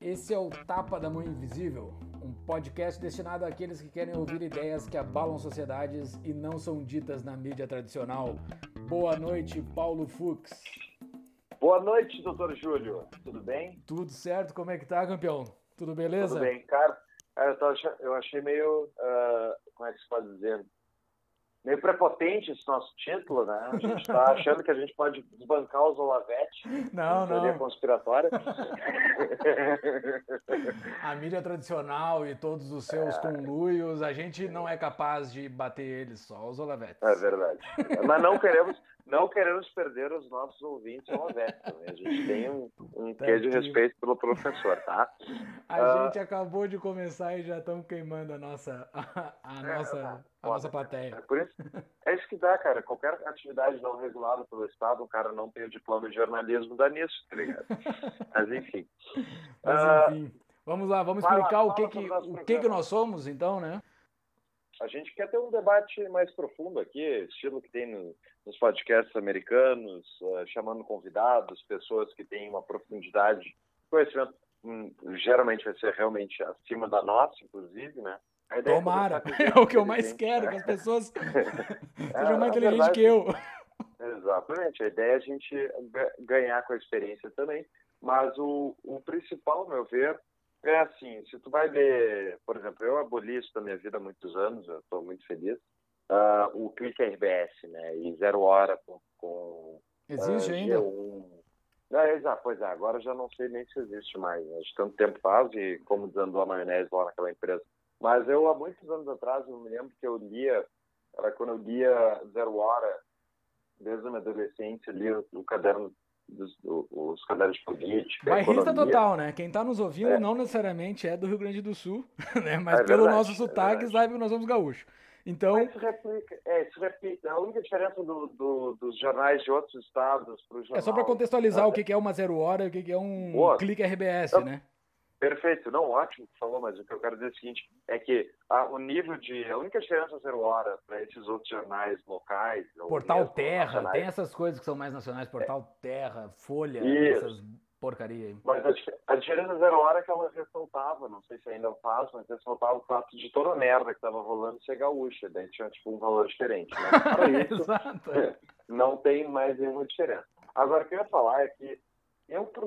Esse é o Tapa da Mão Invisível, um podcast destinado àqueles que querem ouvir ideias que abalam sociedades e não são ditas na mídia tradicional. Boa noite, Paulo Fux. Boa noite, doutor Júlio. Tudo bem? Tudo certo? Como é que tá, campeão? Tudo beleza? Tudo bem, cara. Eu, eu achei meio, uh, como é que se pode dizer, meio prepotente esse nosso título, né? A gente está achando que a gente pode desbancar os Olavete. Não, não. conspiratória. a mídia tradicional e todos os seus é... conluios, a gente não é capaz de bater eles, só os Olavetes. É verdade. Mas não queremos, não queremos perder os nossos ouvintes Olavetes também. A gente tem um, um tá quê de respeito pelo professor, tá? A uh... gente acabou de começar e já estamos queimando a nossa, a, a é, nossa, a nossa plateia. É, por isso, é isso que dá, cara. Qualquer atividade não regulada pelo Estado, o cara não tem o diploma de jornalismo, dá nisso, tá ligado? Mas enfim. Mas enfim. Uh... Vamos lá, vamos explicar o que, que, o que, que nós somos, então, né? A gente quer ter um debate mais profundo aqui, estilo que tem no, nos podcasts americanos, uh, chamando convidados, pessoas que têm uma profundidade, conhecimento, hum, geralmente vai ser realmente acima da nossa, inclusive, né? É Tomara, é o que eu mais quero, que as pessoas sejam mais inteligentes que eu. Exatamente, a ideia é a gente ganhar com a experiência também, mas o, o principal, ao meu ver, é assim, se tu vai ler, por exemplo, eu aboli isso da minha vida há muitos anos, eu estou muito feliz, uh, o Clique RBS, né, e Zero Hora com... com Existe uh, ainda? É, exato, pois é, agora já não sei nem se existe mais, né? de tanto tempo faz e como desandou a maionese lá naquela empresa. Mas eu, há muitos anos atrás, eu me lembro que eu lia, era quando eu lia Zero Hora, desde a minha adolescência, lia o caderno dos, os cadernos de política. Bairrista total, né? Quem está nos ouvindo é. não necessariamente é do Rio Grande do Sul, né? Mas é pelo verdade, nosso sotaque é sabe que nós somos gaúchos. Então... Mas isso replica, é, isso replica. A única diferença do, do, dos jornais de outros estados para o jornal... É só para contextualizar o que é uma zero hora e o que é um Boa. clique RBS, então, né? Perfeito, não, ótimo que falou, mas o que eu quero dizer é o seguinte, é que a, o nível de, a única diferença zero hora para esses outros jornais locais... Portal Terra, tem essas coisas que são mais nacionais, Portal é. Terra, Folha, Isso. essas porcaria aí. Mas a, a diferença zero hora é que ela ressaltava, não sei se ainda faz, mas ressaltava o fato de toda a merda que estava rolando ser gaúcha, daí tinha tipo um valor diferente, né? Para isso, Exato. não tem mais nenhuma diferença. Agora, o que eu ia falar é que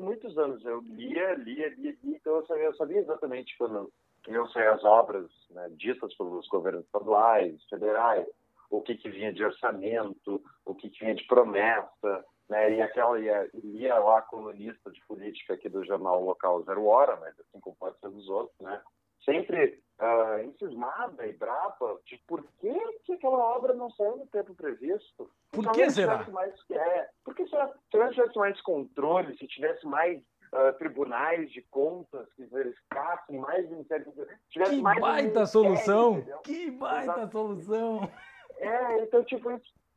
muitos anos, eu lia, lia, lia, lia. Então eu sabia, eu sabia exatamente quando iam sair as obras né, ditas pelos governos estaduais, federais, o que, que vinha de orçamento, o que, que vinha de promessa, né, e aquela ia, ia lá colunista de política aqui do jornal local Zero Hora, mas assim como pode ser dos outros, né, sempre uh, encismada e brava de por que, que aquela obra não saiu no tempo previsto. Por que será? Mais, é, porque se tivesse mais controle, se tivesse mais uh, tribunais de contas que verificassem mais ministérios... Que mais baita solução! Que baita Exato. solução! É, então, tipo,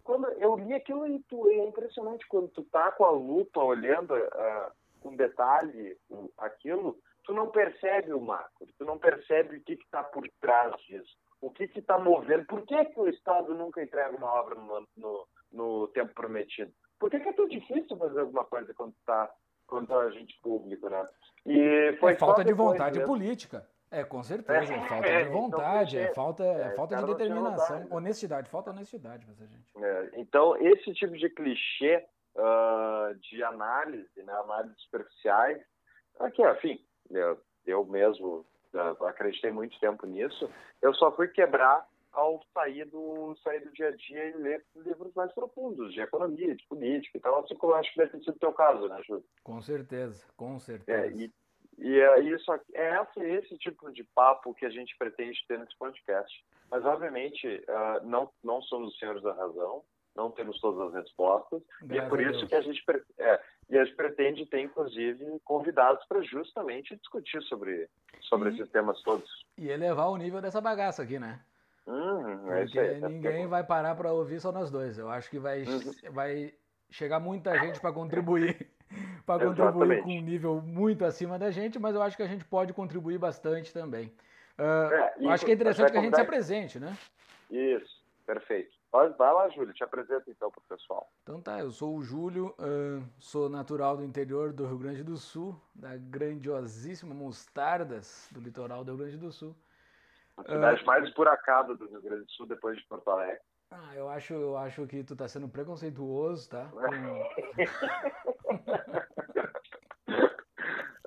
quando eu li aquilo e tu, é impressionante quando tu tá com a lupa olhando uh, com detalhe aquilo, tu não percebe o macro, tu não percebe o que está por trás disso, o que está movendo, por que, que o Estado nunca entrega uma obra no, no, no tempo prometido? Por que, que, é tão difícil fazer alguma coisa quando está quando tá agente público, né? E foi é falta de vontade mesmo. política. É, com certeza. É, falta é, de então, vontade, então, é, falta, é, é falta de determinação. Honestidade, falta honestidade pra gente. É, então, esse tipo de clichê uh, de análise, né, análises superficiais, aqui, enfim, eu, eu mesmo uh, acreditei muito tempo nisso, eu só fui quebrar ao sair do, sair do dia a dia e ler livros mais profundos, de economia, de política e tal, assim como eu acho que deve ter sido o teu caso, né, Júlio? Com certeza, com certeza. É, e, e é isso, é esse, esse tipo de papo que a gente pretende ter nesse podcast. Mas, obviamente, uh, não, não somos os senhores da razão, não temos todas as respostas, Graças e é por isso que a gente, é, e a gente pretende ter, inclusive, convidados para justamente discutir sobre, sobre e, esses temas todos. E elevar o nível dessa bagaça aqui, né? Uhum, é Porque aí, tá ninguém vai parar para ouvir só nós dois. Eu acho que vai, uhum. vai chegar muita gente para contribuir. para contribuir com um nível muito acima da gente, mas eu acho que a gente pode contribuir bastante também. Uh, é, acho que é interessante que a gente se apresente, né? Isso, perfeito. Vai, vai lá, Júlio, te apresenta então para o pessoal. Então tá, eu sou o Júlio, sou natural do interior do Rio Grande do Sul, da grandiosíssima Mostardas, do litoral do Rio Grande do Sul. A cidade uh, mais esburacada do Rio Grande do Sul depois de Porto Alegre. Ah, eu acho, eu acho que tu tá sendo preconceituoso, tá?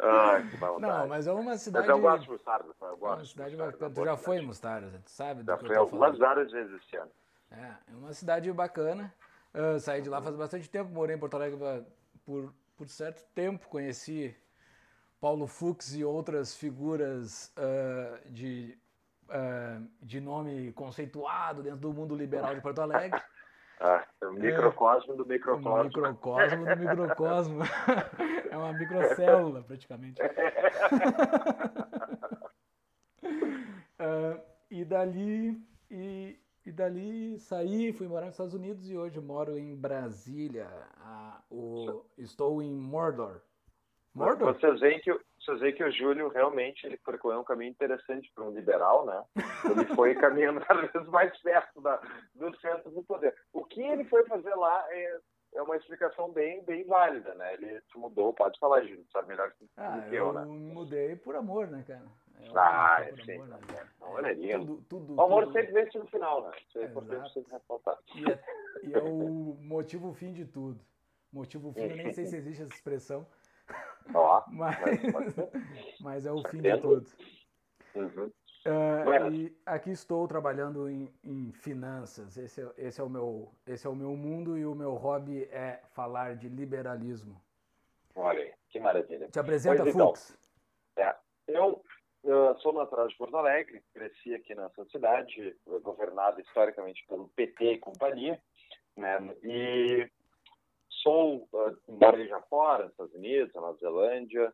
Ai, não, mas é uma cidade. Mas eu gosto de Mostarda, eu gosto. É uma cidade bacana. Tu já foi em Mostarda, tu sabe? Já foi algumas áreas vezes esse ano. É, é uma cidade bacana. Uh, saí de lá faz bastante tempo, morei em Porto Alegre por, por certo tempo, conheci Paulo Fux e outras figuras uh, de, uh, de nome conceituado dentro do mundo liberal de Porto Alegre. Ah, é o microcosmo é, do microcosmo. O microcosmo do microcosmo. é uma microcélula, praticamente. uh, e dali e, e dali saí, fui morar nos Estados Unidos e hoje moro em Brasília. Ah, o, estou em Mordor. Mordor? Vocês veem que, vocês veem que o Júlio realmente ele percorreu um caminho interessante para um liberal, né? Ele foi caminhando cada vez mais perto da, do centro do poder. O que ele foi fazer lá é, é uma explicação bem, bem válida, né? Ele se mudou, pode falar, Júlio, sabe melhor que, ah, que eu, eu, né? mudei por amor, né, cara? É ah, é sim. Amor, né? Não, é tudo, tudo, o amor sempre vence no final, né? Isso é, é importante sempre ressaltar. E é, e é o motivo fim de tudo. Motivo fim, eu nem sei se existe essa expressão, Ó, mas, mas é o fim de tudo. Uhum. Uh, e aqui estou trabalhando em, em finanças. Esse é, esse, é o meu, esse é o meu mundo e o meu hobby é falar de liberalismo. Olha aí, que maravilha. Te apresenta, pois, então, Fux. é, eu, eu sou natural de Porto Alegre, cresci aqui nessa cidade, governada historicamente pelo PT e companhia, né? E sou, uh, já fora, Estados Unidos, Nova Zelândia,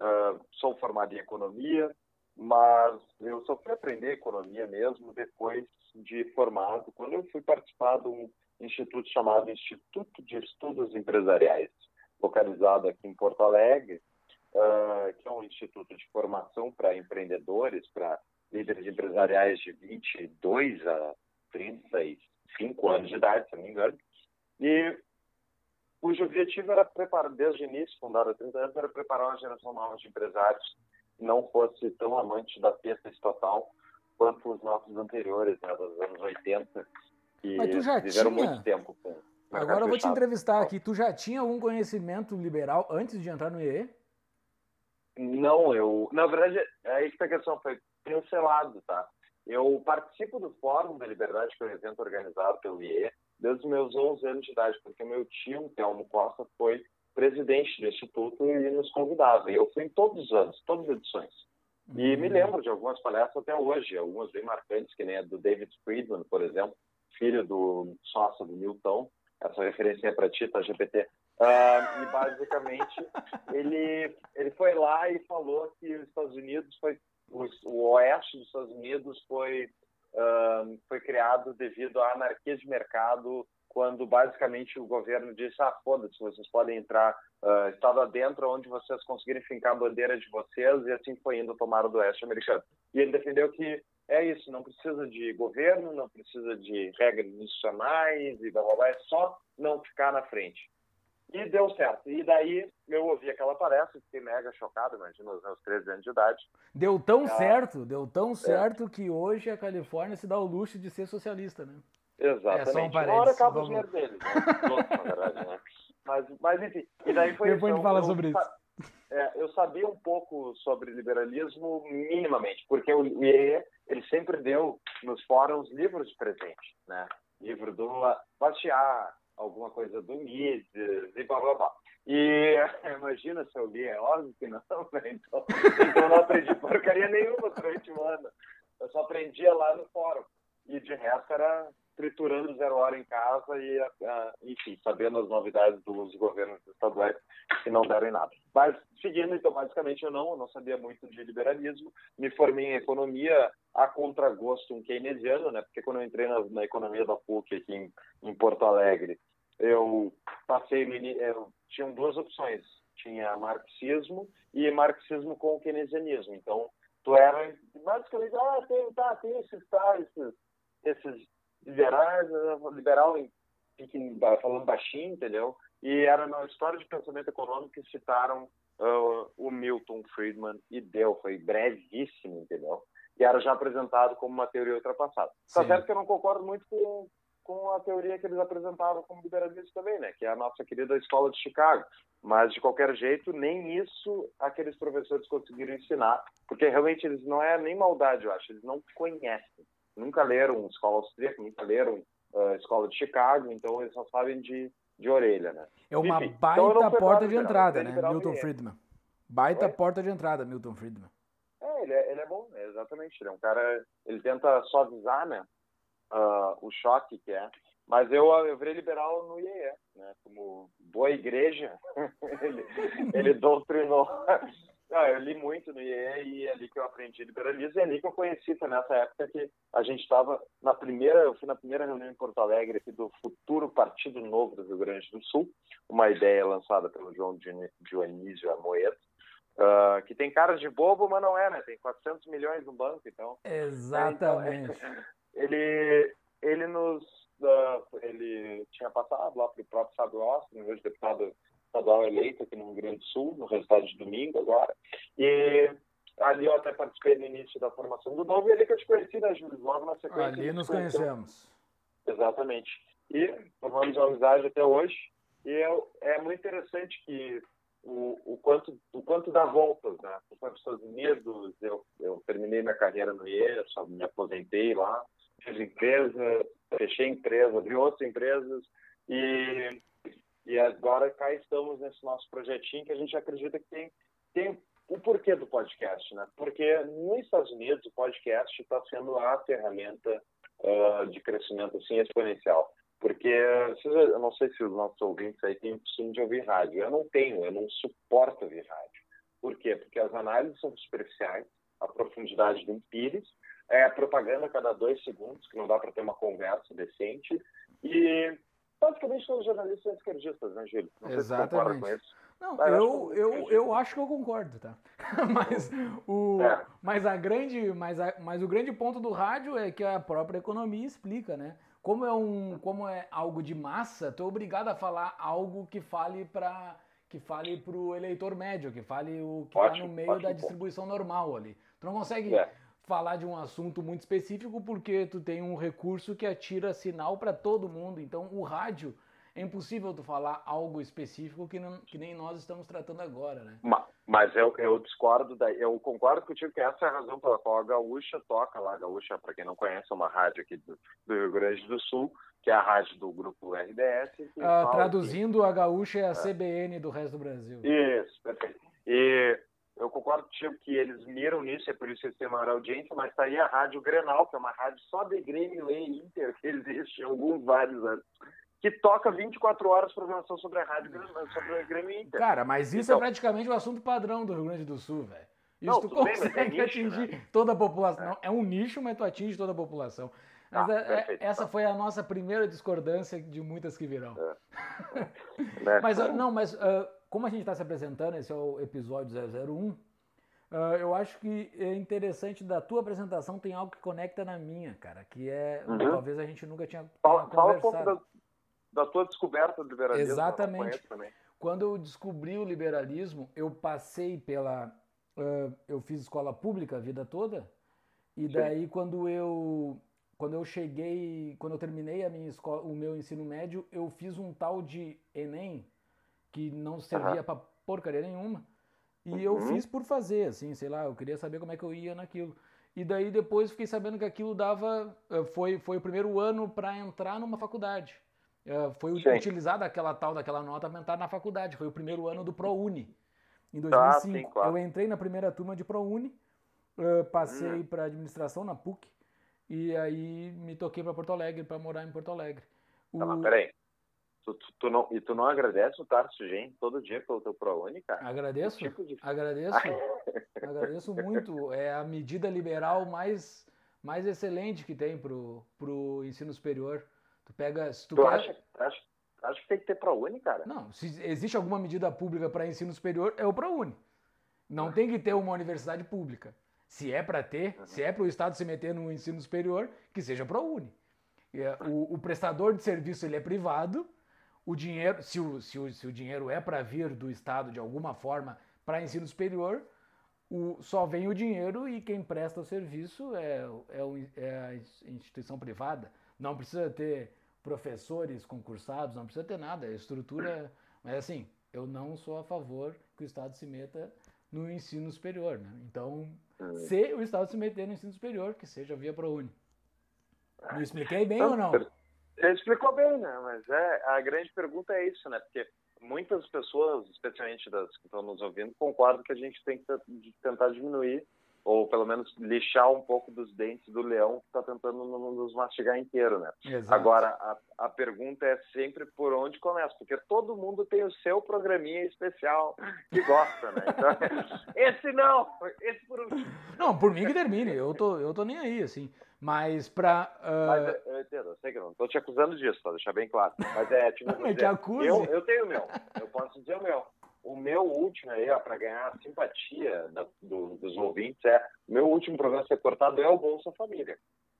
uh, sou formado em economia, mas eu só fui aprender economia mesmo depois de formado, quando eu fui participar de um instituto chamado Instituto de Estudos Empresariais, localizado aqui em Porto Alegre, uh, que é um instituto de formação para empreendedores, para líderes empresariais de 22 a 35 anos de idade, se não me engano. E cujo objetivo era preparar, desde o início, fundado há 30 anos, era preparar uma geração nova de empresários que não fosse tão amante da pista estatal quanto os nossos anteriores, né, dos anos 80, que Mas tu já viveram tinha... muito tempo com Agora eu vou te entrevistar aqui. Tu já tinha algum conhecimento liberal antes de entrar no IE? Não, eu. Na verdade, é a questão foi cancelado, tá? Eu participo do Fórum da Liberdade, que é um evento organizado pelo IE, desde os meus 11 anos de idade, porque meu tio, Telmo Costa, foi presidente do instituto e nos convidava. Eu fui em todos os anos, todas as edições. E uhum. me lembro de algumas palestras até hoje, algumas bem marcantes, que nem a do David Friedman, por exemplo, filho do sócio do Newton. Essa referência é para ti, tá, GPT. Uh, e basicamente ele ele foi lá e falou que os Estados Unidos foi o, o oeste dos Estados Unidos foi uh, foi criado devido à anarquia de mercado, quando basicamente o governo disse: ah, foda-se, vocês podem entrar uh, estado adentro, onde vocês conseguirem fincar a bandeira de vocês, e assim foi indo tomar do oeste americano. E ele defendeu que é isso, não precisa de governo, não precisa de regras institucionais e blá blá blá, é só não ficar na frente. E deu certo. E daí eu ouvi aquela palestra, fiquei mega chocado, imagina, os meus 13 anos de idade. Deu tão ah, certo, deu tão é. certo que hoje a Califórnia se dá o luxo de ser socialista, né? Exatamente. É só um parênteses. Uma hora acaba o dinheiro deles, né? verdade, né? Mas, mas enfim, e daí foi Depois a gente fala sobre isso. É, eu sabia um pouco sobre liberalismo minimamente, porque o IE, ele sempre deu nos fóruns livros de presente, né? Livro do Bastiat, alguma coisa do Mises e blá blá blá. E imagina se eu li, é óbvio que não, né? Então, então não aprendi porcaria nenhuma durante o ano. Eu só aprendia lá no fórum. E de resto era triturando zero hora em casa e, uh, enfim, sabendo as novidades dos governos estaduais que não deram em nada. Mas, seguindo, então, basicamente, eu não, não sabia muito de liberalismo, me formei em economia a contragosto um keynesiano, né, porque quando eu entrei na, na economia da PUC aqui em, em Porto Alegre, eu passei, eu, tinham duas opções, tinha marxismo e marxismo com keynesianismo, então tu era basicamente, ah, tem, tá, tem esses, tá, esses, esses liberais, liberal falando baixinho, entendeu? E era na história de pensamento econômico que citaram uh, o Milton Friedman e deu, foi brevíssimo, entendeu? E era já apresentado como uma teoria ultrapassada. Tá certo que eu não concordo muito com, com a teoria que eles apresentavam como liberalismo também, né? Que é a nossa querida escola de Chicago. Mas, de qualquer jeito, nem isso aqueles professores conseguiram ensinar, porque realmente eles não é nem maldade, eu acho, eles não conhecem. Nunca leram escola austríaca, nunca leram uh, escola de Chicago, então eles só sabem de, de orelha, né? É uma Enfim, baita então porta de entrada, né? Milton Friedman. Baita porta de entrada, Milton Friedman. É, ele é, ele é bom, exatamente. Ele é um cara, ele tenta suavizar, né? Uh, o choque que é mas eu, eu virei liberal no IEE, né? Como boa igreja, ele, ele doutrinou. Não, eu li muito no IEE e é ali que eu aprendi liberalismo e é ali que eu conheci, foi nessa época que a gente estava na primeira, eu fui na primeira reunião em Porto Alegre do futuro Partido Novo do Rio Grande do Sul, uma ideia lançada pelo João Dionísio Amoedo, uh, que tem cara de bobo, mas não é, né? Tem 400 milhões no banco, então... Exatamente. Então, ele, ele nos uh, ele tinha passado lá para o próprio Fábio Austin, meu deputado estadual eleito aqui no Rio Grande do Sul, no resultado de domingo agora. E ali eu até participei no início da formação do novo e ali que eu te conheci, né, Júlio? Logo na sequência. Ali nos conhecemos. Exatamente. E formamos uma amizade até hoje. E é, é muito interessante que o, o, quanto, o quanto dá voltas, né? Eu fui para os Estados Unidos, eu, eu terminei minha carreira no IE, só me aposentei lá, fiz empresa, fechei empresa, abri outras empresas e, e agora cá estamos nesse nosso projetinho que a gente acredita que tem, tem o porquê do podcast, né? Porque nos Estados Unidos o podcast está sendo a ferramenta uh, de crescimento assim exponencial. Porque eu não sei se os nossos ouvintes aí têm costume de ouvir rádio. Eu não tenho, eu não suporto ouvir rádio. Por quê? Porque as análises são superficiais, a profundidade do Pires é propaganda a cada dois segundos, que não dá para ter uma conversa decente. E basicamente todos os jornalistas são esquerdistas, né, Gil? Não Exatamente. com isso. Não, eu, eu, eu acho que eu concordo, tá? mas, o, é. mas, a grande, mas, a, mas o grande ponto do rádio é que a própria economia explica, né? Como é, um, como é algo de massa, tu é obrigado a falar algo que fale para que fale para o eleitor médio, que fale o que está no meio da distribuição ponto. normal ali. Tu não consegue é falar de um assunto muito específico porque tu tem um recurso que atira sinal para todo mundo. Então o rádio é impossível tu falar algo específico que, não, que nem nós estamos tratando agora, né? Mas eu, eu discordo, da, eu concordo contigo que essa é a razão pela qual a Gaúcha toca lá. A Gaúcha, para quem não conhece, é uma rádio aqui do, do, Rio Grande do Sul, que é a rádio do grupo RDS. Ah, traduzindo, que... a Gaúcha é a CBN do resto do Brasil. Isso, perfeito. E eu concordo contigo que eles miram nisso, é por isso que eles têm maior audiência, mas está aí a Rádio Grenal, que é uma rádio só de Grêmio e Inter, que existe há alguns vários anos, que toca 24 horas programação sobre a Rádio sobre o Grêmio Inter. Cara, mas isso é então, é praticamente o assunto padrão do Rio Grande do Sul, velho. Isso não, tu consegue bem, é nicho, atingir né? toda a população. É. É um nicho, mas tu atinge toda a população. Mas ah, é, perfeito, essa tá. foi a nossa primeira discordância de muitas que virão. É. mas, não, mas uh, como a gente está se apresentando, esse é o episódio 001, uh, ah, eu acho que é interessante da tua apresentação tem algo que conecta na minha, cara, que é uhum. talvez a gente nunca tinha fala, fala um pouco da, da, tua descoberta do liberalismo. Exatamente. Quando eu descobri o liberalismo, eu passei pela, uh, eu fiz escola pública a vida toda e daí Sim. quando eu quando eu cheguei, quando eu terminei a minha escola, o meu ensino médio, eu fiz um tal de Enem que não servia uhum. para porcaria nenhuma. E uhum. eu fiz por fazer, assim, sei lá, eu queria saber como é que eu ia naquilo. E daí depois fiquei sabendo que aquilo dava. Eh, foi, foi o primeiro ano para entrar numa faculdade. Eh, foi Sim. utilizada aquela tal daquela nota para entrar na faculdade. Foi o primeiro ano do ProUni. Em 2005. Ah, sim, claro. Eu entrei na primeira turma de ProUni, eh, passei hum. para administração na PUC, e aí me toquei para Porto Alegre, para morar em Porto Alegre. O... Tá, mas peraí. Tu, tu, tu, não, e tu não agradece o Tarso Gen todo dia pelo teu ProUni, cara? Agradeço, tipo de... agradeço, agradeço muito. É a medida liberal mais, mais excelente que tem pro, pro ensino superior. Tu pega, se tu, tu quer... acha, acha, acha que tem que ter ProUni, cara? Não, se existe alguma medida pública para ensino superior, é o ProUni. Não tem que ter uma universidade pública. Se é para ter, uhum. se é para o Estado se meter no ensino superior, que seja ProUni. É, o, o, prestador de serviço ele é privado, o dinheiro, se o, se o, se o dinheiro é para vir do Estado de alguma forma para ensino superior, o, só vem o dinheiro e quem presta o serviço é, é, é a instituição privada. Não precisa ter professores concursados, não precisa ter nada, a estrutura. Mas assim, eu não sou a favor que o Estado se meta no ensino superior. Né? Então, é. se o Estado se meter no ensino superior, que seja via ProUni. Me expliquei bem ou não? Você explicou bem, né? Mas é, a grande pergunta é isso, né? Porque muitas pessoas, especialmente das que estão nos ouvindo, concordam que a gente tem que tentar diminuir ou pelo menos lixar um pouco dos dentes do leão que está tentando nos mastigar inteiro, né? Exato. Agora, a, a pergunta é sempre por onde começa, porque todo mundo tem o seu programinha especial que gosta, né? Então, esse não, esse por último. Não, por mim que termine, eu tô, eu tô nem aí, assim. Mas para. Uh... Mas eu entendo, eu sei que não estou te acusando disso, para deixar bem claro. Mas é, tipo, não, dizer, acuse. Eu, eu tenho o meu, eu posso dizer o meu. O meu último aí, para ganhar a simpatia da, do, dos ouvintes, é o meu último programa a ser cortado é o Bolsa Família.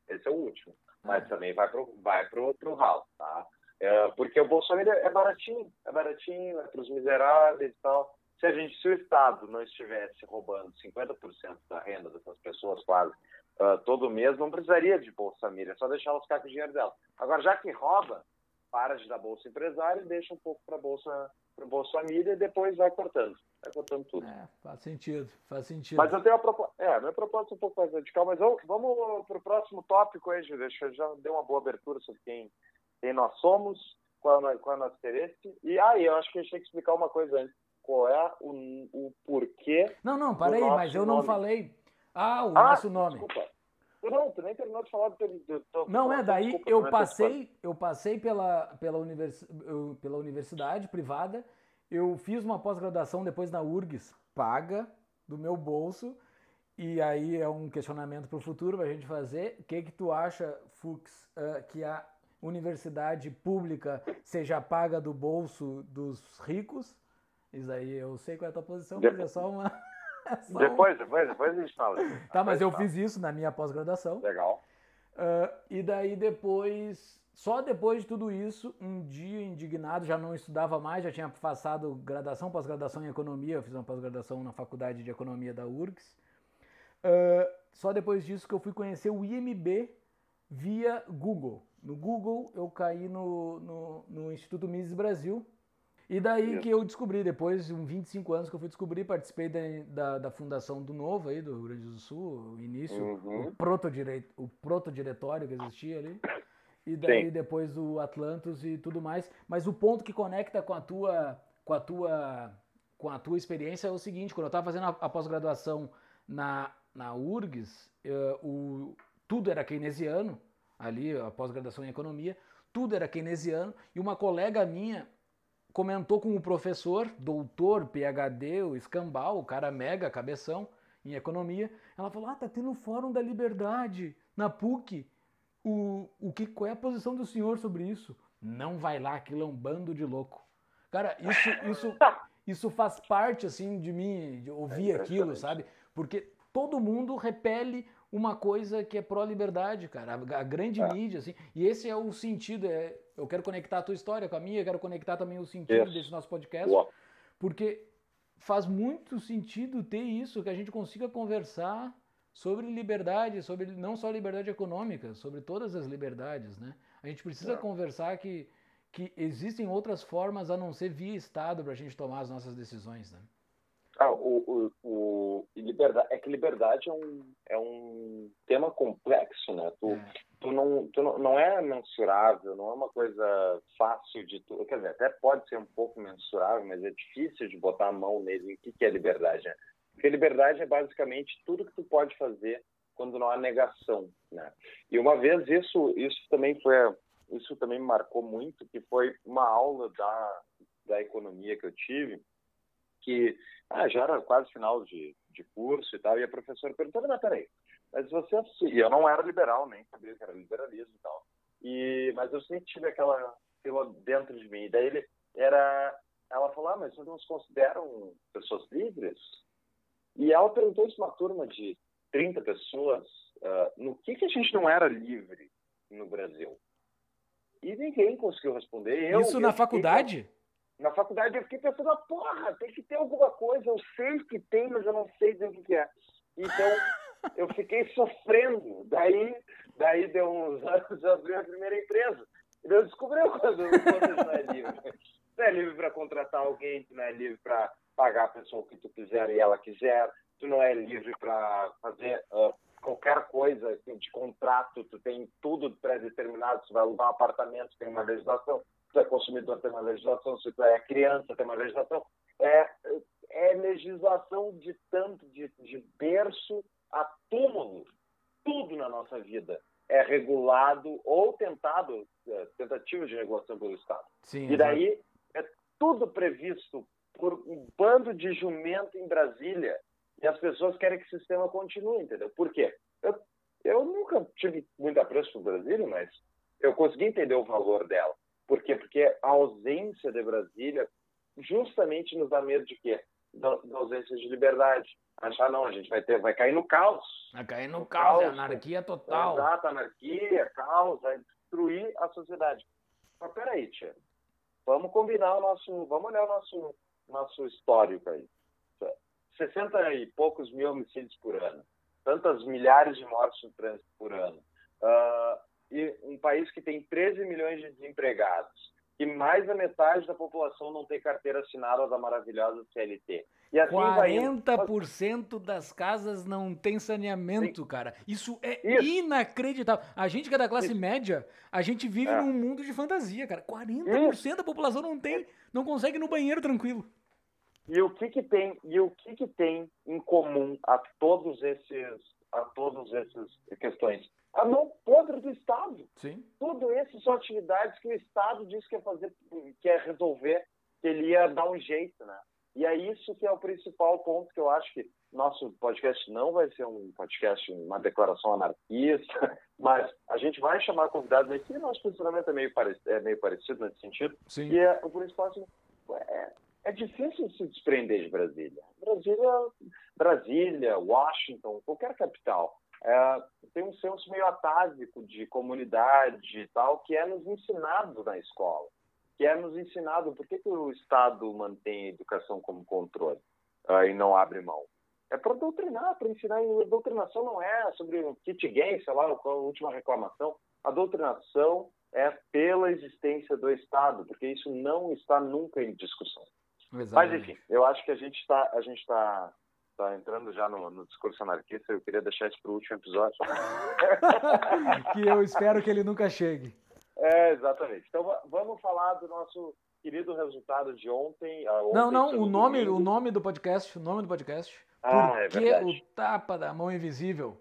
Esse é o último. Mas ah. também vai pro, vai pro, pro ralo, tá? É, porque o Bolsa Família é baratinho, é baratinho, é para os miseráveis e tal. Se a gente, se o Estado não estivesse roubando 50% da renda dessas pessoas quase uh, todo mês, não precisaria de Bolsa Família, é só deixar elas ficar com o dinheiro dela. Agora, já que rouba, para de dar Bolsa Empresário e deixa um pouco para Bolsa para o Bolsa Família e depois vai cortando. Vai cortando tudo. É, faz sentido, faz sentido. Mas eu tenho a proposta. É, minha proposta é um pouco mais radical, mas vamos, vamos para o próximo tópico aí, Júlio. Eu já dei uma boa abertura sobre quem, quem nós somos, qual é, qual é o nosso interesse. E aí, ah, eu acho que a gente tem que explicar uma coisa antes. Qual é o, o porquê. Não, não, para aí, mas eu nome. não falei. Ah, o ah, nosso nome. Desculpa. Não, tu nem terminou de falar do teu. Do, do, não, é, daí desculpa, eu passei, eu passei pela, pela, univers, pela universidade privada, eu fiz uma pós-graduação depois na URGS, paga, do meu bolso, e aí é um questionamento para o futuro para a gente fazer. O que, que tu acha, Fux, uh, que a universidade pública seja paga do bolso dos ricos? Isso aí eu sei qual é a tua posição, mas é só uma. Depois, depois, depois a gente fala. Tá, mas eu fiz isso na minha pós-graduação. Legal. Uh, e daí depois, só depois de tudo isso, um dia indignado, já não estudava mais, já tinha passado graduação, pós-graduação em economia, eu fiz uma pós-graduação na faculdade de economia da URGS. Uh, só depois disso que eu fui conhecer o IMB via Google. No Google eu caí no, no, no Instituto Mises Brasil, e daí que eu descobri, depois de uns 25 anos que eu fui descobrir, participei da, da, da fundação do Novo aí, do Rio Grande do Sul, o início, uhum. o, proto-direit, o proto-diretório que existia ali. E daí Sim. depois o Atlantos e tudo mais. Mas o ponto que conecta com a tua, com a tua, com a tua experiência é o seguinte, quando eu estava fazendo a, a pós-graduação na, na URGS, uh, o, tudo era keynesiano, ali, a pós-graduação em economia, tudo era keynesiano, e uma colega minha comentou com o professor, doutor, PhD, o escambau, o cara mega, cabeção, em economia. Ela falou: Ah, tá tendo o Fórum da Liberdade na PUC. O, o que, qual é a posição do senhor sobre isso? Não vai lá, aquilo é um bando de louco. Cara, isso, isso, isso faz parte, assim, de mim, de ouvir é aquilo, sabe? Porque todo mundo repele uma coisa que é pró-liberdade, cara. A, grande é. mídia, assim. E esse é o sentido, é, eu quero conectar a tua história com a minha, eu quero conectar também o sentido yes. desse nosso podcast, Boa. porque faz muito sentido ter isso, que a gente consiga conversar sobre liberdade, sobre não só liberdade econômica, sobre todas as liberdades, né? A gente precisa é. conversar que, que existem outras formas a não ser via Estado para a gente tomar as nossas decisões, né? Ah, o, o, o, liberdade, é que liberdade é um, é um tema complexo, né? Tu, é. tu, não, tu não, não é mensurável, não é uma coisa fácil de tu. Quer dizer, até pode ser um pouco mensurável, mas é difícil de botar a mão nele. O que, que é liberdade? Né? Porque liberdade é basicamente tudo que tu pode fazer quando não há negação, né? E uma vez isso, isso também foi, isso também me marcou muito, que foi uma aula da, da economia que eu tive que ah, já era quase final de, de curso e tal, e a professora perguntou, mas peraí, mas você... E eu não era liberal, nem sabia que era liberalismo e tal. E, mas eu sempre tive aquela aquilo dentro de mim. E daí ele era... Ela falou, ah, mas vocês não se consideram pessoas livres? E ela perguntou isso uma turma de 30 pessoas, uh, no que, que a gente não era livre no Brasil? E ninguém conseguiu responder. Eu, Isso na eu faculdade? Na faculdade eu fiquei pensando, ah, porra, tem que ter alguma coisa. Eu sei que tem, mas eu não sei dizer o que é. Então, eu fiquei sofrendo. Daí, daí deu uns anos, eu abri a primeira empresa. E eu descobri quando, não é livre. Tu é livre para contratar alguém, tu não é livre para pagar a pessoa que tu quiser e ela quiser, tu não é livre para fazer uh, qualquer coisa de contrato, tu tem tudo pré-determinado, tu vai alugar um apartamento, tem uma legislação, tu é consumidor, tem uma legislação, se é criança, tem uma legislação. É, é legislação de tanto, de, de berço a túmulo, tudo na nossa vida é regulado ou tentado, é, tentativa de regulação pelo Estado. Sim, e daí é tudo previsto por um bando de jumento em Brasília e as pessoas querem que o sistema continue, entendeu? Por quê? Eu, eu nunca tive muito apreço por Brasília, mas eu consegui entender o valor dela. Por quê? Porque a ausência de Brasília justamente nos dá medo de quê? Da, da ausência de liberdade. Achar, não, a gente vai ter, vai cair no caos. Vai cair no, no caos, caos, anarquia total. Exato, anarquia, caos, vai destruir a sociedade. Mas peraí, tia, vamos combinar o nosso, vamos olhar o nosso, nosso histórico aí. 60 e poucos mil homicídios por ano, tantas milhares de mortes no trânsito por ano, uh, e um país que tem 13 milhões de desempregados, que mais da metade da população não tem carteira assinada da maravilhosa CLT. E assim 40% das casas não tem saneamento, Sim. cara. Isso é Isso. inacreditável. A gente que é da classe Isso. média, a gente vive é. num mundo de fantasia, cara. 40% Isso. da população não tem, não consegue ir no banheiro tranquilo. E o que que tem, e o que que tem em comum a todos esses a todos essas questões? A mão podre do Estado. Sim. Tudo isso são atividades que o Estado disse que ia fazer, quer resolver, que ele ia dar um jeito, né? E é isso que é o principal ponto que eu acho que nosso podcast não vai ser um podcast, uma declaração anarquista, mas a gente vai chamar convidados aqui e nosso posicionamento é meio, parecido, é meio parecido nesse sentido. Sim. E é, o principal assim, é, é difícil se desprender de Brasília. Brasília, Brasília, Washington, qualquer capital, é, tem um senso meio atávico de comunidade e tal, que é nos ensinado na escola, que é nos ensinado por que, que o Estado mantém a educação como controle uh, e não abre mão. É para doutrinar, para ensinar. E a doutrinação não é sobre o kit gay, sei lá, a última reclamação. A doutrinação é pela existência do Estado, porque isso não está nunca em discussão. Exatamente. Mas, enfim, eu acho que a gente está a gente está tá entrando já no, no, discurso anarquista, eu queria deixar isso para o último episódio. que eu espero que ele nunca chegue. É, exatamente. Então vamos falar do nosso querido resultado de ontem. ontem não, não, o nome, o nome do podcast, o nome do podcast. Ah, Por é que o tapa da mão invisível?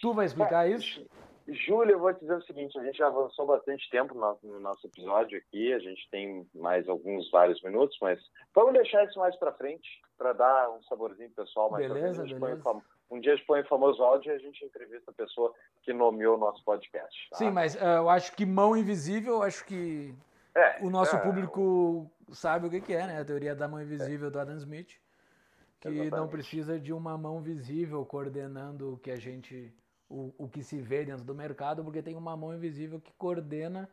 Tu vai explicar é, isso? Júlio, eu vou te dizer o seguinte, a gente já avançou bastante tempo no, no, nosso episódio aqui, a gente tem mais alguns vários minutos, mas vamos deixar isso mais para frente, para dar um saborzinho pessoal mais beleza, beleza. Um dia a gente põe o famoso áudio e a gente entrevista a pessoa que nomeou o nosso podcast. Tá? Sim, mas uh, eu acho que mão invisível, eu acho que é, o nosso é, público sabe o que, que, é, né? A teoria da mão invisível é. do Adam Smith, que Exatamente. não precisa de uma mão visível coordenando o que a gente o, o que se vê dentro do mercado, porque tem uma mão invisível que coordena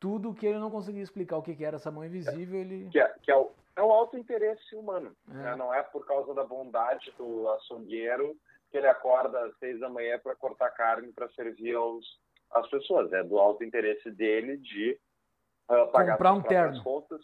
tudo que ele não conseguia explicar o que, que era essa mão invisível. Ele... Que, é, que é, o, é o alto interesse humano. É. Né? Não é por causa da bondade do açougueiro que ele acorda às seis da manhã para cortar carne para servir aos, às pessoas. É do alto interesse dele de uh, pagar Comprar um terno. contas.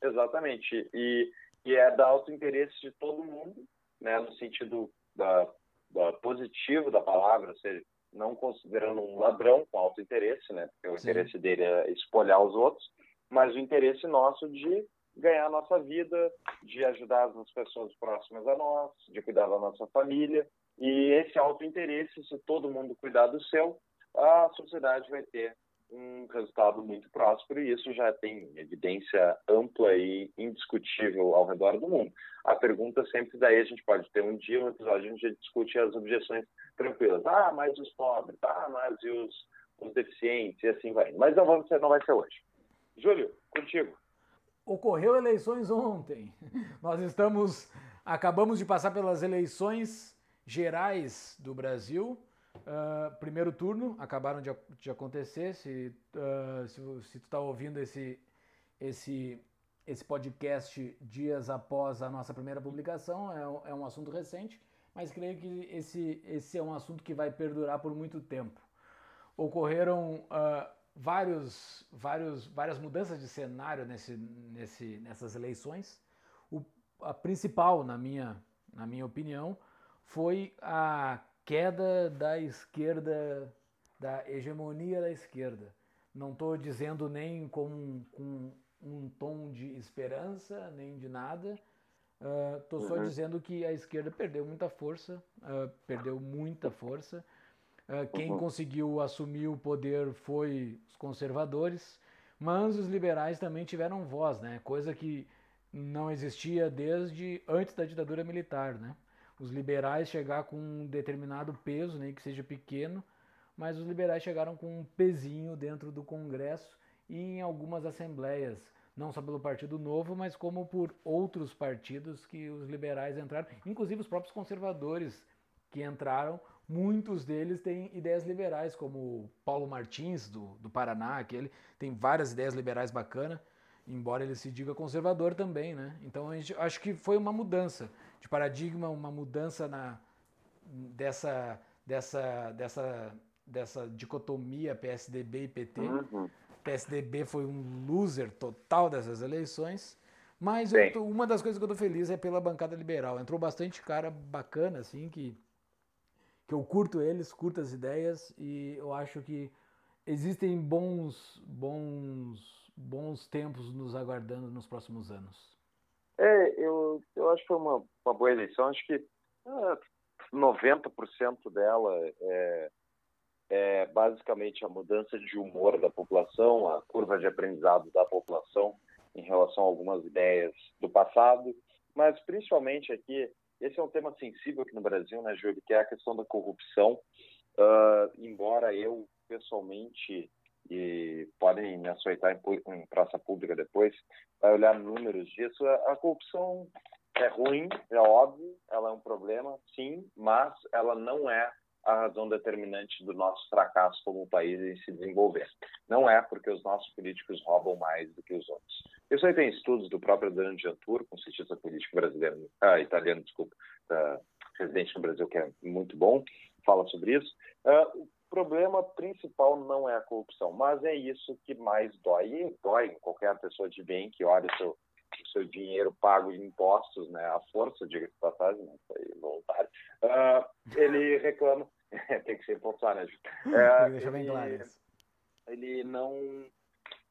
Exatamente. E, e é do alto interesse de todo mundo, né, no sentido da da, positivo da palavra, ou seja, não considerando um ladrão com alto interesse, né? Porque o Sim. interesse dele é espolhar os outros, mas o interesse nosso de ganhar a nossa vida, de ajudar as pessoas próximas a nós, de cuidar da nossa família. E esse alto interesse, se todo mundo cuidar do seu, a sociedade vai ter um resultado muito próspero e isso já tem evidência ampla e indiscutível ao redor do mundo. A pergunta sempre daí a gente pode ter um dia um episódio onde a gente discute as objeções tranquilas. Ah, mas os pobres, ah, mas e os, os deficientes e assim vai. Mas não, vamos ser, não vai ser hoje. Júlio, contigo. Ocorreu eleições ontem. Nós estamos acabamos de passar pelas eleições gerais do Brasil Uh, primeiro turno, acabaram de, de acontecer. Se, uh, se, se, tu está ouvindo esse, esse, esse podcast dias após a nossa primeira publicação, é, é um assunto recente, mas creio que esse, esse é um assunto que vai perdurar por muito tempo. Ocorreram uh, vários, vários, várias mudanças de cenário nesse, nesse, nessas eleições. O, a principal, na minha, na minha opinião, foi a queda da esquerda, da hegemonia da esquerda. Não estou dizendo nem com, com, um tom de esperança, nem de nada. Estou uh, só uhum. dizendo que a esquerda perdeu muita força, uh, perdeu muita força. Uh, quem uhum. conseguiu assumir o poder foi os conservadores, mas os liberais também tiveram voz, né? Coisa que não existia desde antes da ditadura militar, né? Os liberais chegar com um determinado peso, nem que seja pequeno, mas os liberais chegaram com um pezinho dentro do Congresso e em algumas assembleias, não só pelo Partido Novo, mas como por outros partidos que os liberais entraram, inclusive os próprios conservadores que entraram, muitos deles têm ideias liberais, como Paulo Martins, do, do Paraná, aquele tem várias ideias liberais bacanas, embora ele se diga conservador também, né? Então gente, acho que foi uma mudança de paradigma, uma mudança na, dessa, dessa, dessa, dessa dicotomia PSDB e PT. Uhum. PSDB foi um loser total dessas eleições. Mas tô, uma das coisas que eu estou feliz é pela bancada liberal. Entrou bastante cara bacana, assim, que, que eu curto eles, curto as ideias e eu acho que existem bons, bons, bons tempos nos aguardando nos próximos anos. É, eu, eu acho que foi uma, uma boa eleição. Acho que ah, 90% dela é, é basicamente a mudança de humor da população, a curva de aprendizado da população em relação a algumas ideias do passado, mas principalmente aqui, esse é um tema sensível aqui no Brasil, né, Júlio, que é a questão da corrupção. Uh, embora eu pessoalmente e podem me açoitar em, em praça pública depois, vai olhar números disso. A, a corrupção é ruim, é óbvio, ela é um problema, sim, mas ela não é a razão determinante do nosso fracasso como país em se desenvolver. Não é porque os nossos políticos roubam mais do que os outros. Isso aí tem estudos do próprio Adriano com cientista político brasileiro, ah, italiano, desculpa, uh, residente no Brasil, que é muito bom, fala sobre isso. Uh, problema principal não é a corrupção, mas é isso que mais dói. E dói em qualquer pessoa de bem que olha o seu, o seu dinheiro pago em impostos, né? A força, diga-se de passagem, né? Foi voluntário. Uh, ele reclama. tem que ser impulsado, né? Uh, deixar bem claro isso. Ele não,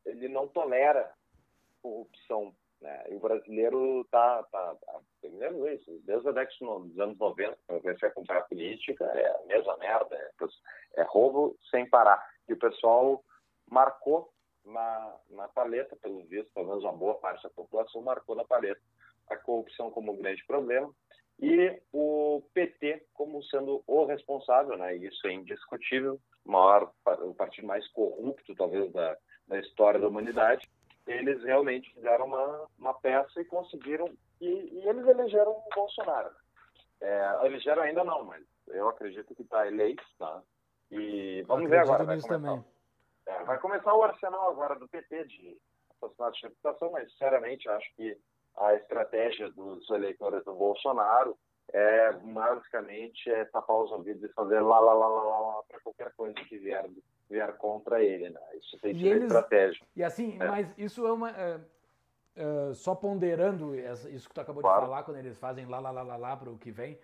ele não tolera corrupção né? E o brasileiro está tá, tá pegando isso. Desde a década dos anos 90, quando eu comecei a acompanhar a política, é a mesma merda, é, é roubo sem parar. E o pessoal marcou na, na paleta, pelo visto, pelo menos uma boa parte da população marcou na paleta a corrupção como um grande problema e o PT como sendo o responsável, né? Isso é indiscutível, maior, o partido mais corrupto talvez da, da história da humanidade eles realmente fizeram uma, uma peça e conseguiram, e, e eles elegeram o Bolsonaro. É, elegeram ainda não, mas eu acredito que está eleito, tá? E vamos ver agora. Vai começar, é, vai começar o arsenal agora do PT de assassinato de reputação, mas sinceramente acho que a estratégia dos eleitores do Bolsonaro é basicamente é tapar os ouvidos e fazer lá, lá, lá, lá, lá, lá para qualquer coisa que vier do, vier contra ele, né? Isso tem sido eles, estratégia. E assim, é. mas isso é uma. É, é, só ponderando isso que tu acabou claro. de falar, quando eles fazem lá, lá, lá, lá, lá para o que vem.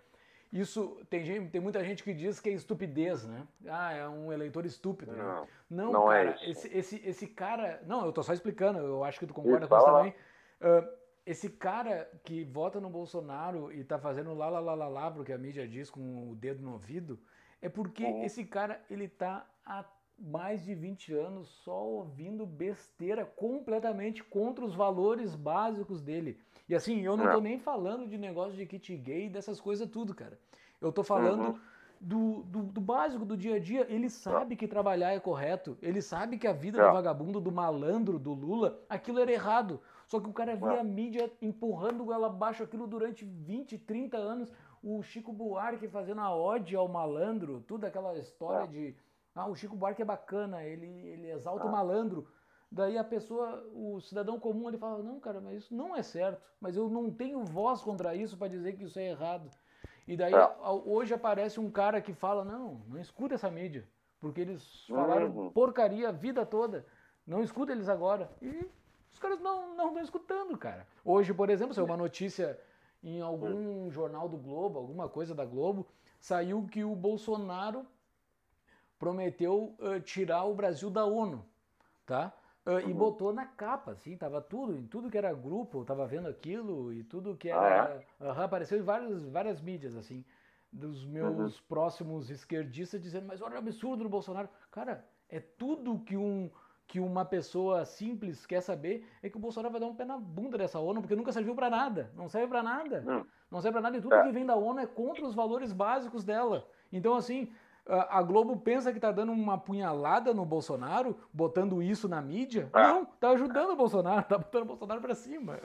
Isso tem, gente, tem muita gente que diz que é estupidez, né? Ah, é um eleitor estúpido. Não, né? não, não é cara, é esse, esse, esse cara. Não, eu tô só explicando, eu acho que tu concorda com isso também. Uh, esse cara que vota no Bolsonaro e tá fazendo lá, lá, lá, lá, lá, porque a mídia diz com o dedo no ouvido, é porque uhum. esse cara, ele tá há mais de 20 anos só ouvindo besteira completamente contra os valores básicos dele. E assim, eu não tô nem falando de negócio de kit gay, dessas coisas tudo, cara. Eu tô falando uhum. do, do, do, básico, do dia a dia. Ele sabe que trabalhar é correto. Ele sabe que a vida do vagabundo, do malandro, do Lula, aquilo era errado. Só que o cara via a mídia empurrando ela abaixo aquilo durante 20, 30 anos. o Chico Buarque fazendo a ode ao malandro, tudo aquela história é. de ah, o Chico Buarque é bacana, ele, ele exalta o malandro. Daí a pessoa, o cidadão comum, ele fala: Não, cara, mas isso não é certo. Mas eu não tenho voz contra isso para dizer que isso é errado. E daí é. hoje aparece um cara que fala: Não, não escuta essa mídia. Porque eles falaram uhum. porcaria a vida toda. Não escuta eles agora. E os caras não estão escutando, cara. Hoje, por exemplo, saiu uma notícia em algum jornal do Globo, alguma coisa da Globo, saiu que o Bolsonaro prometeu uh, tirar o Brasil da ONU, tá? Uh, uhum. E botou na capa, assim, tava tudo, em tudo que era grupo, eu tava vendo aquilo e tudo que era. Ah, é? uhum, apareceu em várias, várias mídias, assim, dos meus uhum. próximos esquerdistas dizendo, mas olha o absurdo do Bolsonaro. Cara, é tudo que um que uma pessoa simples quer saber é que o Bolsonaro vai dar um pé na bunda dessa ONU, porque nunca serviu para nada. Não serve para nada. Não. não serve para nada e tudo é. que vem da ONU é contra os valores básicos dela. Então, assim, a Globo pensa que está dando uma punhalada no Bolsonaro, botando isso na mídia. Ah. Não, está ajudando o Bolsonaro, está botando o Bolsonaro para cima.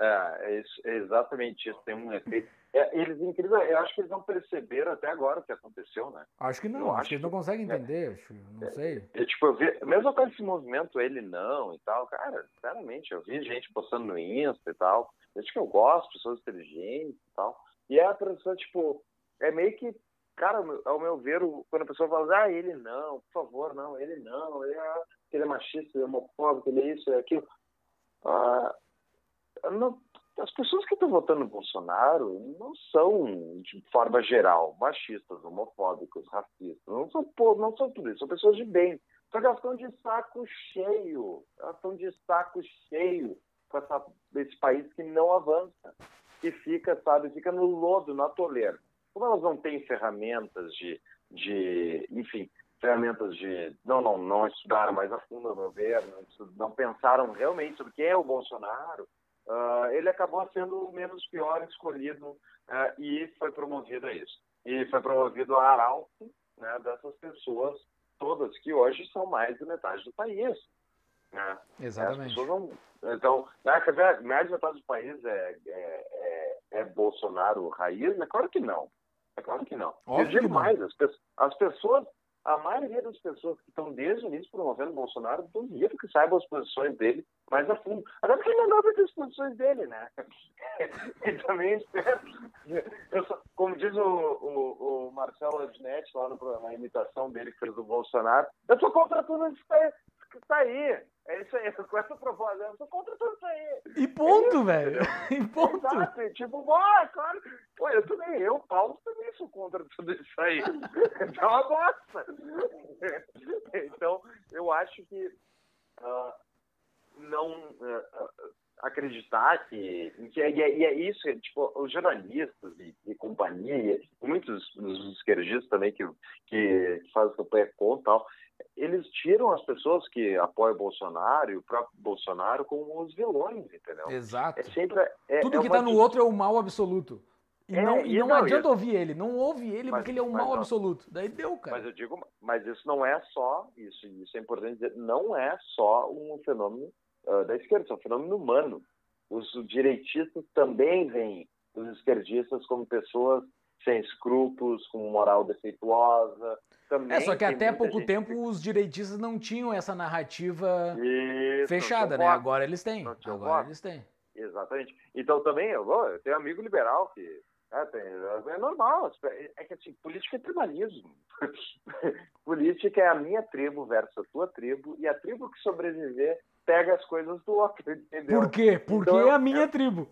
É, é, é, exatamente isso. Tem um efeito. É, eles, incrível, eu acho que eles não perceberam até agora o que aconteceu, né? Acho que não, eu acho, acho que eles não conseguem é. entender, acho, não sei. É, tipo, eu vi, mesmo com esse movimento, ele não e tal, cara, sinceramente, eu vi gente postando no Insta e tal. Acho que eu gosto, pessoas inteligentes e tal. E é a pessoa, tipo, é meio que Cara, ao meu ver, quando a pessoa fala, ah, ele não, por favor, não, ele não, ele é, ele é machista, ele é homofóbico, ele é isso, ele é aquilo. Ah, não, as pessoas que estão votando no Bolsonaro não são, de forma geral, machistas, homofóbicos, racistas. Não são, não são tudo isso, são pessoas de bem. Só que elas estão de saco cheio. Elas estão de saco cheio com essa, esse país que não avança. Que fica, sabe, fica no lodo, na toleira como elas não têm ferramentas de, de enfim, ferramentas de não, não, não estudaram mais a fundo, meu ver, não, não pensaram realmente sobre quem é o Bolsonaro, uh, ele acabou sendo o menos pior escolhido uh, e foi promovido a isso. E foi promovido a arauto né, dessas pessoas todas que hoje são mais de metade do país. Né? Exatamente. Não, então, né, quer dizer, mais de metade do país é, é, é, é Bolsonaro raiz? Né? Claro que não. É claro que não. Óbvio Eu digo mais, as, as pessoas, a maioria das pessoas que estão desde o início promovendo o Bolsonaro, duvido que saibam as posições dele mais a fundo. Até porque ele não sabe as posições dele, né? e também espero. como diz o, o, o Marcelo Adnet lá no, na imitação dele que fez do Bolsonaro, eu sou contra tudo isso que está aí. É isso aí, com essa sou contra tudo isso aí. E ponto, é velho. E ponto. Exato, e tipo, bora, claro. Pô, eu também, eu, Paulo, também sou contra tudo isso aí. É uma bosta. Então, eu acho que uh, não uh, acreditar que, que é, e, é, e é isso, tipo, os jornalistas e, e companhia, muitos dos esquerdistas também que, que, que fazem campanha contra tal, eles tiram as pessoas que apoiam o Bolsonaro e o próprio Bolsonaro como os vilões, entendeu? Exato. É sempre, é, Tudo é que está no outro é o mal absoluto. E é, não, e não, não adianta ouvir ele, não ouve ele mas, porque ele é um mal absoluto. Daí deu, cara. Mas eu digo, mas isso não é só, isso, isso é importante dizer, não é só um fenômeno uh, da esquerda, isso é um fenômeno humano. Os direitistas também veem os esquerdistas como pessoas sem escrúpulos, com moral defeituosa, também é, só que até pouco gente... tempo os direitistas não tinham essa narrativa Isso, fechada, né? Agora eles têm. Agora voto. eles têm. Exatamente. Então também, eu, eu tenho amigo liberal que é, tem, é normal. É que assim, política é tribalismo. política é a minha tribo versus a tua tribo, e a tribo que sobreviver pega as coisas do outro, entendeu? Por quê? Porque então, é a minha tribo.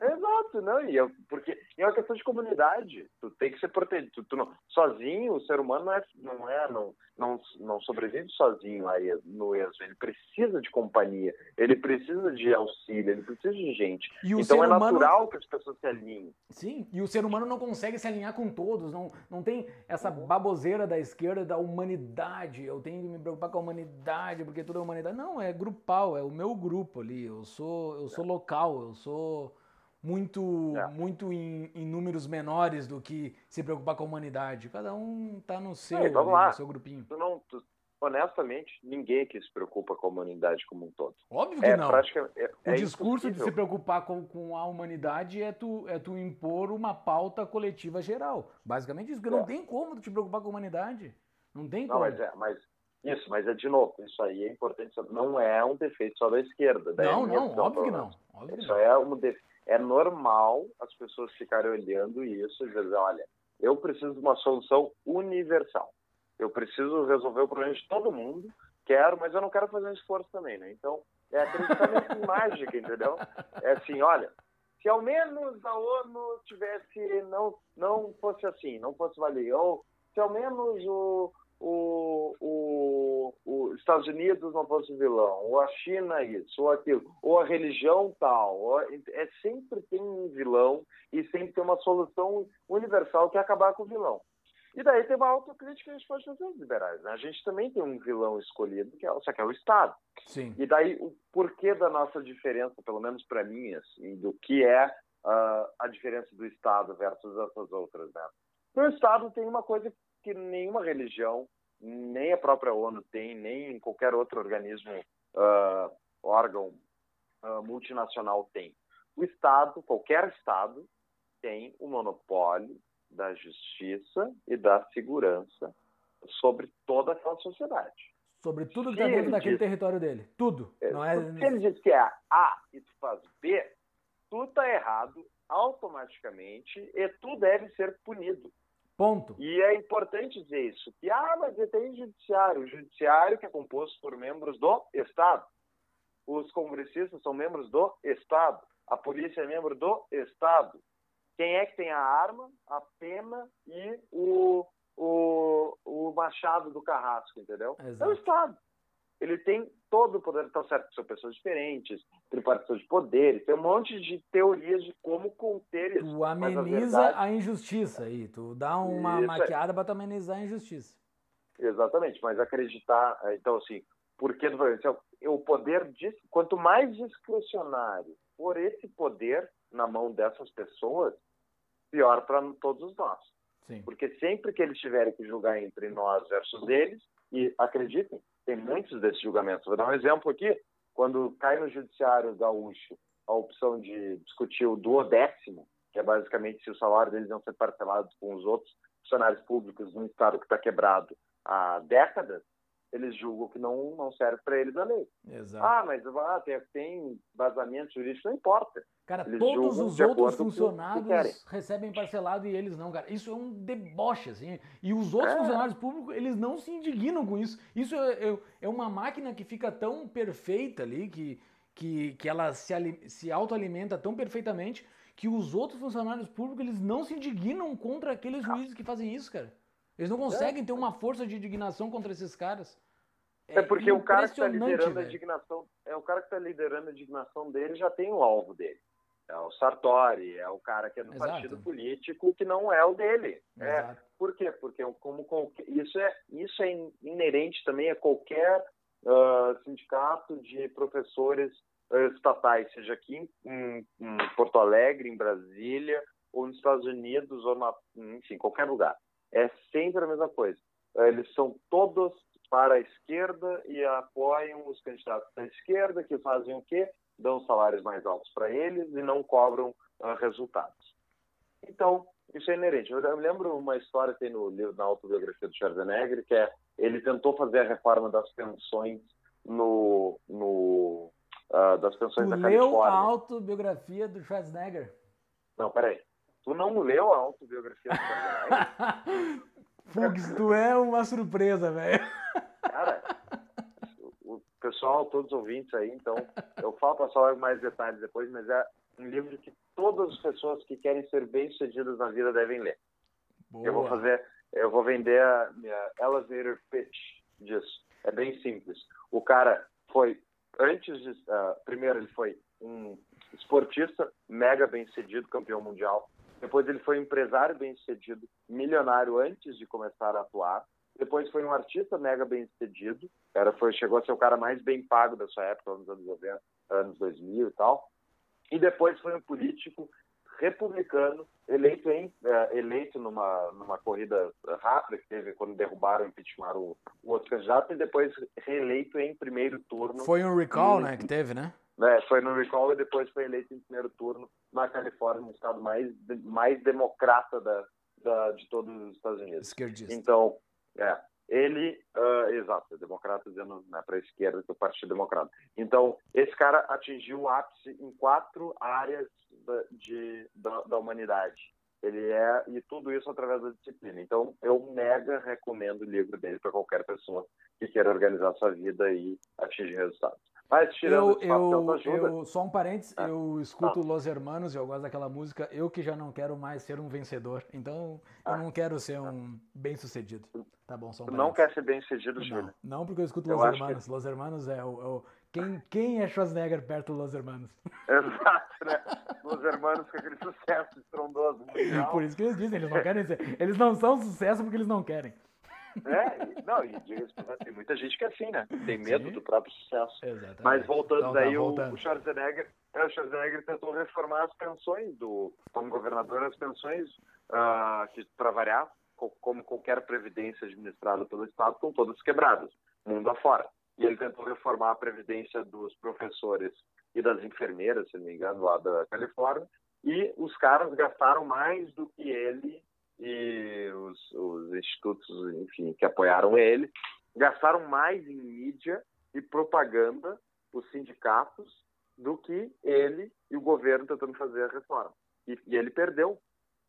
Exato, não, e eu, porque é uma questão de comunidade. Tu tem que ser protegido. Tu, não, sozinho, o ser humano não é, não é, não, não, não sobrevive sozinho aí no êxodo. Ele precisa de companhia, ele precisa de auxílio, ele precisa de gente. então é natural humano... que as pessoas se alinhem. Sim, e o ser humano não consegue se alinhar com todos, não, não tem essa baboseira da esquerda da humanidade. Eu tenho que me preocupar com a humanidade, porque tudo é humanidade. Não, é grupal, é o meu grupo ali. Eu sou, eu sou local, eu sou muito, é. muito em, em, números menores do que se preocupar com a humanidade. Cada um tá no seu, ali, no seu grupinho. Tu não, tu, honestamente, ninguém que se preocupa com a humanidade como um todo. Óbvio que é, não. É, o é discurso de se preocupar com, com, a humanidade é tu, é tu impor uma pauta coletiva geral. Basicamente isso, porque não é. tem como tu te preocupar com a humanidade. Não tem como. Não, mas, é, mas isso, mas é de novo, isso aí é importante. Não é um defeito só da esquerda. Não, não, óbvio que não. Óbvio isso não. é um defeito. É normal as pessoas ficarem olhando isso e dizer, olha, eu preciso de uma solução universal. Eu preciso resolver o problema de todo mundo, quero, mas eu não quero fazer um esforço também, né? Então, é acreditar em mágica, entendeu? É assim, olha, se ao menos a ONU tivesse, não, não fosse assim, não fosse valer, ou se ao menos o, o, o, os Estados Unidos não fosse vilão, ou a China isso, ou aquilo, ou a religião tal, ou, é sempre tem um vilão e sempre tem uma solução universal que é acabar com o vilão. E daí tem uma autocrítica que a gente pode fazer aos liberais. Né? A gente também tem um vilão escolhido, que é, só que é o Estado. Sim. E daí o porquê da nossa diferença, pelo menos para mim, assim, do que é uh, a diferença do Estado versus essas outras. Né? O Estado tem uma coisa que nenhuma religião, nem a própria ONU tem, nem qualquer outro organismo, uh, órgão uh, multinacional tem. O Estado, qualquer Estado, tem o monopólio da justiça e da segurança sobre toda aquela sociedade. Sobre tudo que está dentro daquele diz, território dele. Tudo. É, não é... Se ele diz que é A e tu faz B, tu está errado automaticamente e tu deve ser punido. Ponto. E é importante dizer isso. Que, ah, mas tem judiciário. O judiciário que é composto por membros do Estado. Os congressistas são membros do Estado. A polícia é membro do Estado. Quem é que tem a arma, a pena e o, o, o machado do carrasco, entendeu? Exato. É o Estado. Ele tem todo o poder, tá certo, são pessoas diferentes, tripartição de poderes, tem um monte de teorias de como conter isso. Tu ameniza a, verdade... a, injustiça aí, tu dá uma isso maquiada é. para amenizar a injustiça. Exatamente, mas acreditar, então assim, porque assim, o poder, quanto mais discricionário for esse poder na mão dessas pessoas, pior para todos nós. Sim. Porque sempre que eles tiverem que julgar entre nós versus eles, e acreditem, tem muitos desses julgamentos. Vou dar um exemplo aqui. Quando cai no judiciário gaúcho a opção de discutir o duodécimo, que é basicamente se o salário deles não ser parcelado com os outros funcionários públicos num estado que está quebrado há décadas, eles julgam que não, não serve para eles a lei. Exato. Ah, mas ah, tem, tem vazamento jurídico, não importa. Cara, eles todos os outros funcionários recebem parcelado e eles não, cara. Isso é um deboche, assim. E os outros é. funcionários públicos, eles não se indignam com isso. Isso é, é, é uma máquina que fica tão perfeita ali, que, que, que ela se, se autoalimenta tão perfeitamente, que os outros funcionários públicos, eles não se indignam contra aqueles juízes que fazem isso, cara. Eles não conseguem é. ter uma força de indignação contra esses caras. É, é porque o cara que está liderando a indignação, é o cara que está liderando a indignação dele já tem o alvo dele. É o Sartori, é o cara que é do Exato. partido político que não é o dele. É, por quê? Porque como, como isso é isso é inerente também a qualquer uh, sindicato de professores uh, estatais, seja aqui em, em, Porto Alegre, em Brasília, ou nos Estados Unidos, ou na, enfim, qualquer lugar. É sempre a mesma coisa. Uh, eles são todos para a esquerda e apoiam os candidatos da esquerda que fazem o quê? Dão salários mais altos para eles e não cobram uh, resultados. Então, isso é inerente. Eu, lembro uma história que tem no livro, na autobiografia do Schwarzenegger, que é ele tentou fazer a reforma das pensões no, no uh, das pensões tu da Califórnia. leu a autobiografia do Schwarzenegger? Não, peraí. Tu não leu a autobiografia do Schwarzenegger? Fugs, tu é uma surpresa, velho. Pessoal, todos os ouvintes aí, então eu falo para falar mais detalhes depois, mas é um livro que todas as pessoas que querem ser bem-sucedidas na vida devem ler. Boa. Eu vou fazer, eu vou vender a minha elevator pitch disso. É bem simples. O cara foi antes de, uh, primeiro ele foi um esportista mega bem-sucedido, campeão mundial. Depois ele foi um empresário bem-sucedido, milionário antes de começar a atuar. Depois foi um artista mega bem-sucedido. Era, foi, chegou a ser o cara mais bem pago da sua época, nos anos 90, anos 2000 e tal. E depois foi um político republicano, eleito, em, uh, eleito numa, numa corrida rápida que teve quando derrubaram e impeachmentaram o, o outro candidato, e depois reeleito em primeiro turno. Foi um recall, e, né, que teve, né? É, foi no recall e depois foi eleito em primeiro turno na Califórnia, no estado mais, mais democrata da, da, de todos os Estados Unidos. Esquerdista. Então, é, ele, uh, exato, democrata dizendo né, para a esquerda que é o Partido Democrata. Então, esse cara atingiu o ápice em quatro áreas da, de, da, da humanidade. Ele é, e tudo isso através da disciplina. Então, eu mega recomendo o livro dele para qualquer pessoa que queira organizar sua vida e atingir resultados. Mas tirando eu, eu, ajuda, eu, só um parênteses, é. eu escuto ah. Los Hermanos, eu gosto daquela música, eu que já não quero mais ser um vencedor. Então, eu ah. não quero ser um bem-sucedido. Tá bom, só um parênteses. Não quer ser bem-sucedido, Júlio? Não, não porque eu escuto Los Hermanos. Que... Los Hermanos é o, é o... Quem, quem é Schwarzenegger perto do Los Hermanos? Exato, né? Los Hermanos com aquele sucesso estrondoso. Mundial. Por isso que eles dizem, eles não querem ser. Eles não são sucesso porque eles não querem. É, não, e tem muita gente que é assim, né? Tem medo Sim. do próprio sucesso. Exatamente. Mas voltando então, daí, tá, o, o Schwarzenegger, é, o Schwarzenegger tentou reformar as pensões do, como governador, as pensões, uh, que para variar, como qualquer previdência administrada pelo Estado, estão todas quebradas, mundo afora. E ele tentou reformar a previdência dos professores e das enfermeiras, se não me engano, lá da Califórnia, e os caras gastaram mais do que ele e os, os institutos, enfim, que apoiaram ele, gastaram mais em mídia e propaganda, os sindicatos, do que ele e o governo tentando fazer a reforma. E, e ele perdeu.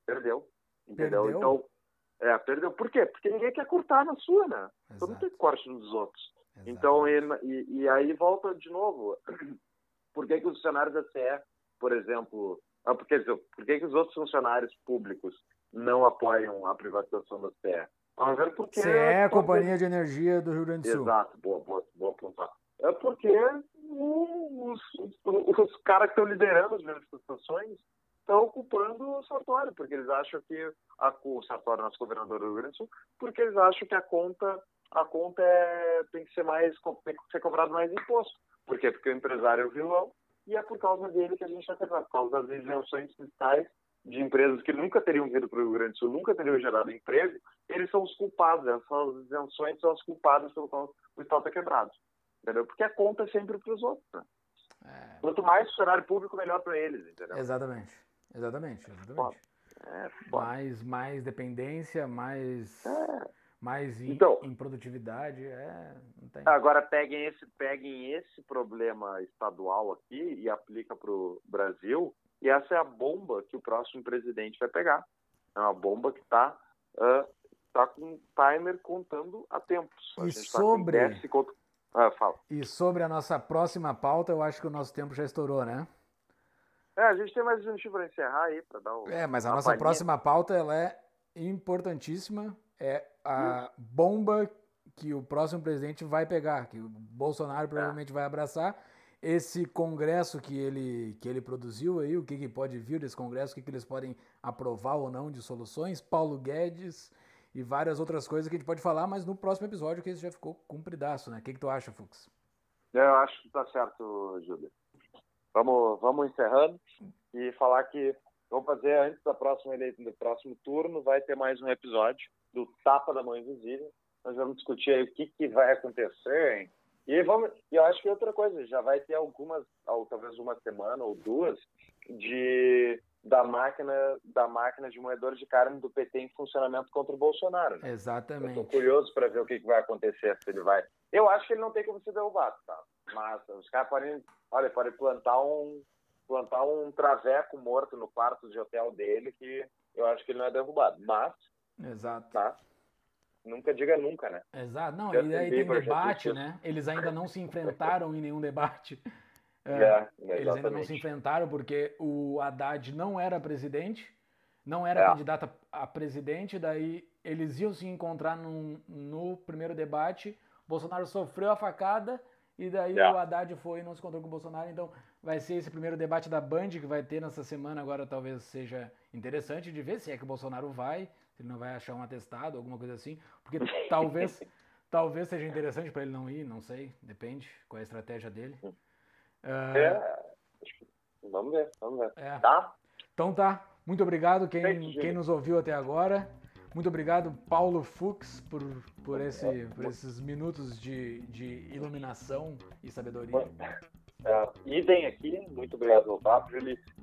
Perdeu. Entendeu? Perdeu? Então, é, perdeu. Por quê? Porque ninguém quer cortar na sua, né? Exato. Todo mundo tem corte nos outros. Exato. Então, ele, e, e, aí volta de novo. Por que, que os funcionários da CE, por exemplo, ah, porque, por que, que os outros funcionários públicos não apoiam a privatização da CE. Ver porque... CE é a Companhia de Energia do Rio Grande do Sul. Exato, boa, boa, boa apontar. É porque os, os, os caras que estão liderando as manifestações estão ocupando o Sartório, porque eles acham que a, o Sartório, nosso governador do Rio Grande do Sul, porque eles acham que a conta a conta é, tem que ser mais tem que ser cobrado mais imposto. Por quê? Porque o empresário é o vilão e é por causa dele que a gente está quebrado, por causa das isenções fiscais de empresas que nunca teriam vindo para o Rio Grande do Sul, nunca teriam gerado emprego, eles são os culpados, essas isenções são as culpadas pelo qual o Estado está quebrado. Entendeu? Porque a conta é sempre para os outros. Né? É... Quanto mais funcionário público, melhor para eles, entendeu? Exatamente. Exatamente, exatamente. É, mais, mais dependência, mais, é. mais in, então, improdutividade. É, Agora peguem esse, peguem esse problema estadual aqui e aplica para o Brasil e essa é a bomba que o próximo presidente vai pegar. É uma bomba que está uh, tá com um timer contando a tempos. A e sobre... Tá com ah, fala. E sobre a nossa próxima pauta, eu acho que o nosso tempo já estourou, né? É, a gente tem mais um para encerrar aí, para dar o... É, mas a nossa próxima pauta, ela é importantíssima. É a hum. bomba que o próximo presidente vai pegar, que o Bolsonaro provavelmente é. vai abraçar esse congresso que ele, que ele produziu aí, o que, que pode vir desse congresso, o que, que eles podem aprovar ou não de soluções, Paulo Guedes e várias outras coisas que a gente pode falar, mas no próximo episódio que esse já ficou cumpridaço, né? O que, que tu acha, Fux? Eu acho que tá certo, Júlio. Vamos, vamos encerrando e falar que vamos fazer antes da próxima eleição, do próximo turno, vai ter mais um episódio do Tapa da Mãe Invisível. Nós vamos discutir aí o que, que vai acontecer, hein? E vamos, eu acho que outra coisa, já vai ter algumas, ou talvez uma semana ou duas, de da máquina da máquina de moedores de carne do PT em funcionamento contra o Bolsonaro. Né? Exatamente. Estou curioso para ver o que, que, vai acontecer se ele vai. Eu acho que ele não tem como ser derrubado, tá? Mas os caras podem, olha, podem plantar um plantar um traveco morto no quarto de hotel dele que eu acho que ele não é derrubado. Mas, exato. Tá? Nunca diga nunca, né? Exato. Não, e aí tem debate, né? Eles ainda não se enfrentaram em nenhum debate. É, é, eles ainda não se enfrentaram porque o Haddad não era presidente, não era é. candidato a presidente, daí eles iam se encontrar num, no primeiro debate, Bolsonaro sofreu a facada e daí é. o Haddad foi e não se encontrou com o Bolsonaro, então vai ser esse primeiro debate da Band que vai ter nessa semana agora talvez seja interessante de ver se é que o Bolsonaro vai, ele não vai achar um atestado, alguma coisa assim, porque talvez talvez seja interessante para ele não ir, não sei, depende qual é a estratégia dele. Uh, é, vamos ver, vamos ver. É. Tá? Então tá. Muito obrigado quem, quem nos ouviu até agora. Muito obrigado, Paulo Fux, por, por, esse, por esses minutos de, de iluminação e sabedoria. É, idem aqui, muito obrigado pelo papo.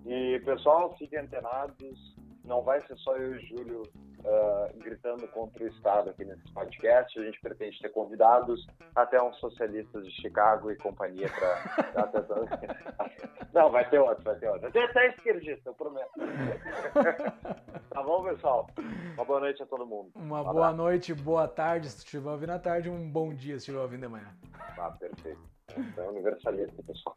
E pessoal, fiquem antenados. Não vai ser só eu e o Júlio uh, gritando contra o Estado aqui nesse podcast. A gente pretende ter convidados, até uns socialistas de Chicago e companhia para Não, vai ter outro, vai ter outro. Até, até esquerdista, eu prometo. tá bom, pessoal? Uma boa noite a todo mundo. Uma um boa noite, boa tarde se estiver ouvindo à tarde, um bom dia se estiver ouvindo de manhã. Ah, perfeito. É universalista, pessoal.